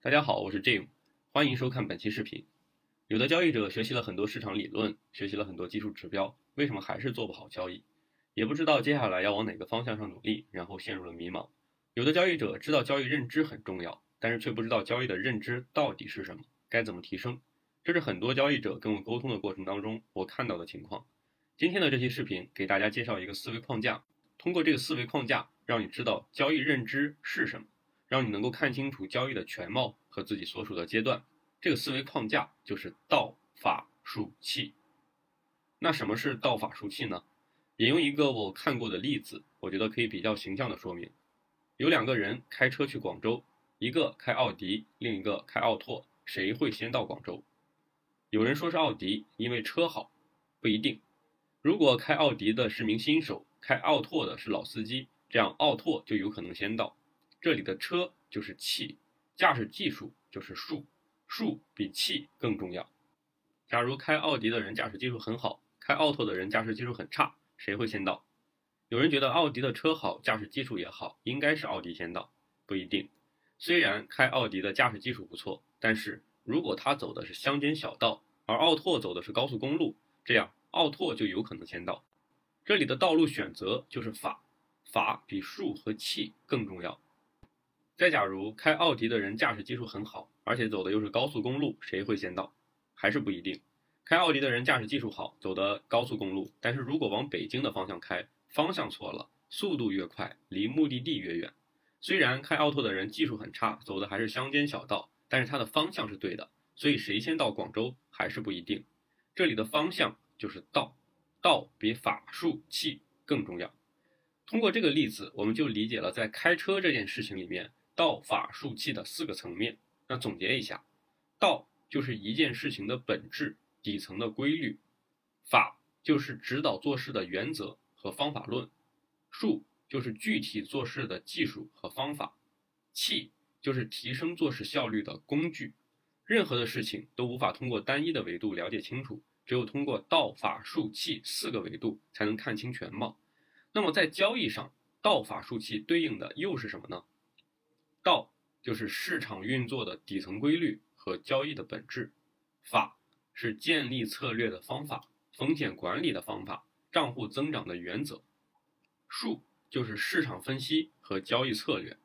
大家好，我是 Jim，欢迎收看本期视频。有的交易者学习了很多市场理论，学习了很多技术指标，为什么还是做不好交易？也不知道接下来要往哪个方向上努力，然后陷入了迷茫。有的交易者知道交易认知很重要，但是却不知道交易的认知到底是什么，该怎么提升。这是很多交易者跟我沟通的过程当中我看到的情况。今天的这期视频给大家介绍一个思维框架，通过这个思维框架，让你知道交易认知是什么。让你能够看清楚交易的全貌和自己所处的阶段，这个思维框架就是道法术器。那什么是道法术器呢？引用一个我看过的例子，我觉得可以比较形象的说明。有两个人开车去广州，一个开奥迪，另一个开奥拓，谁会先到广州？有人说是奥迪，因为车好，不一定。如果开奥迪的是名新手，开奥拓的是老司机，这样奥拓就有可能先到。这里的车就是气，驾驶技术就是术，术比气更重要。假如开奥迪的人驾驶技术很好，开奥拓的人驾驶技术很差，谁会先到？有人觉得奥迪的车好，驾驶技术也好，应该是奥迪先到，不一定。虽然开奥迪的驾驶技术不错，但是如果他走的是乡间小道，而奥拓走的是高速公路，这样奥拓就有可能先到。这里的道路选择就是法，法比术和气更重要。再假如开奥迪的人驾驶技术很好，而且走的又是高速公路，谁会先到？还是不一定。开奥迪的人驾驶技术好，走的高速公路，但是如果往北京的方向开，方向错了，速度越快，离目的地越远。虽然开奥拓的人技术很差，走的还是乡间小道，但是他的方向是对的，所以谁先到广州还是不一定。这里的方向就是道，道比法术器更重要。通过这个例子，我们就理解了在开车这件事情里面。道法术器的四个层面，那总结一下，道就是一件事情的本质、底层的规律；法就是指导做事的原则和方法论；术就是具体做事的技术和方法；器就是提升做事效率的工具。任何的事情都无法通过单一的维度了解清楚，只有通过道法术器四个维度才能看清全貌。那么在交易上，道法术器对应的又是什么呢？道就是市场运作的底层规律和交易的本质，法是建立策略的方法、风险管理的方法、账户增长的原则，术就是市场分析和交易策略，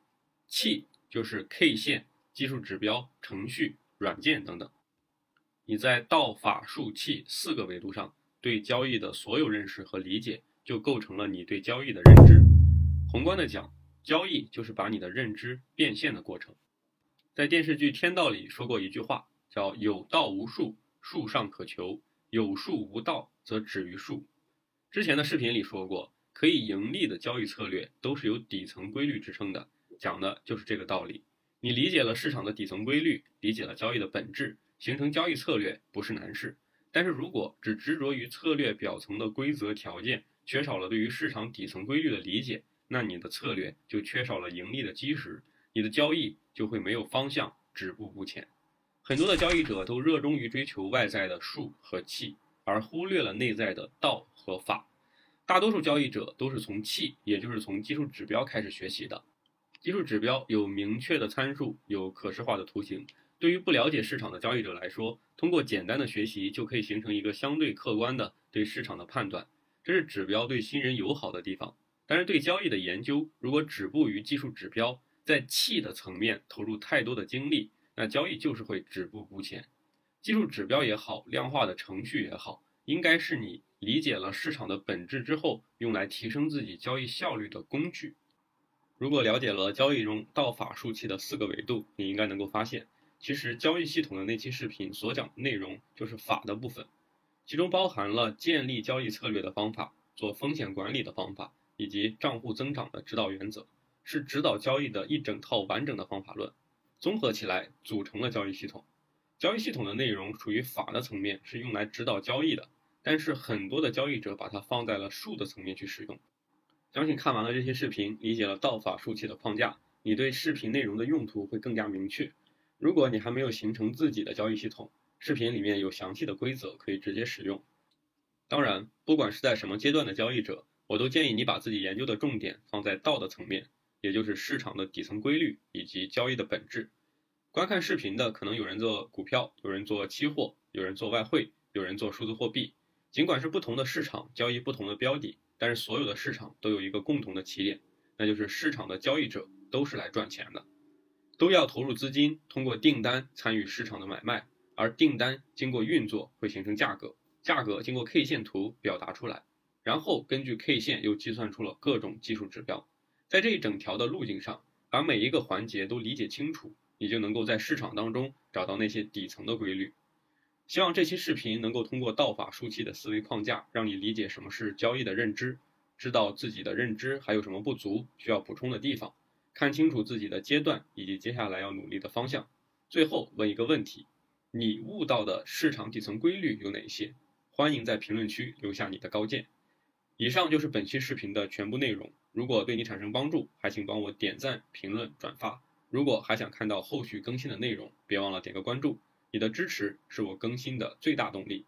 器就是 K 线、技术指标、程序、软件等等。你在道法术器四个维度上对交易的所有认识和理解，就构成了你对交易的认知。宏观的讲。交易就是把你的认知变现的过程。在电视剧《天道》里说过一句话，叫“有道无术，术上可求；有术无道，则止于术”。之前的视频里说过，可以盈利的交易策略都是由底层规律支撑的，讲的就是这个道理。你理解了市场的底层规律，理解了交易的本质，形成交易策略不是难事。但是如果只执着于策略表层的规则条件，缺少了对于市场底层规律的理解，那你的策略就缺少了盈利的基石，你的交易就会没有方向，止步不前。很多的交易者都热衷于追求外在的术和气，而忽略了内在的道和法。大多数交易者都是从气，也就是从技术指标开始学习的。技术指标有明确的参数，有可视化的图形。对于不了解市场的交易者来说，通过简单的学习就可以形成一个相对客观的对市场的判断。这是指标对新人友好的地方。但是对交易的研究，如果止步于技术指标，在气的层面投入太多的精力，那交易就是会止步不前。技术指标也好，量化的程序也好，应该是你理解了市场的本质之后，用来提升自己交易效率的工具。如果了解了交易中道法术器的四个维度，你应该能够发现，其实交易系统的那期视频所讲的内容就是法的部分，其中包含了建立交易策略的方法，做风险管理的方法。以及账户增长的指导原则，是指导交易的一整套完整的方法论，综合起来组成了交易系统。交易系统的内容属于法的层面，是用来指导交易的，但是很多的交易者把它放在了术的层面去使用。相信看完了这些视频，理解了道法术器的框架，你对视频内容的用途会更加明确。如果你还没有形成自己的交易系统，视频里面有详细的规则可以直接使用。当然，不管是在什么阶段的交易者。我都建议你把自己研究的重点放在道的层面，也就是市场的底层规律以及交易的本质。观看视频的可能有人做股票，有人做期货，有人做外汇，有人做数字货币。尽管是不同的市场交易不同的标的，但是所有的市场都有一个共同的起点，那就是市场的交易者都是来赚钱的，都要投入资金，通过订单参与市场的买卖，而订单经过运作会形成价格，价格经过 K 线图表达出来，然后根据 K 线又计算出了各种技术指标，在这一整条的路径上，把每一个环节都理解清楚。你就能够在市场当中找到那些底层的规律。希望这期视频能够通过道法术器的思维框架，让你理解什么是交易的认知，知道自己的认知还有什么不足，需要补充的地方，看清楚自己的阶段以及接下来要努力的方向。最后问一个问题：你悟到的市场底层规律有哪些？欢迎在评论区留下你的高见。以上就是本期视频的全部内容。如果对你产生帮助，还请帮我点赞、评论、转发。如果还想看到后续更新的内容，别忘了点个关注，你的支持是我更新的最大动力。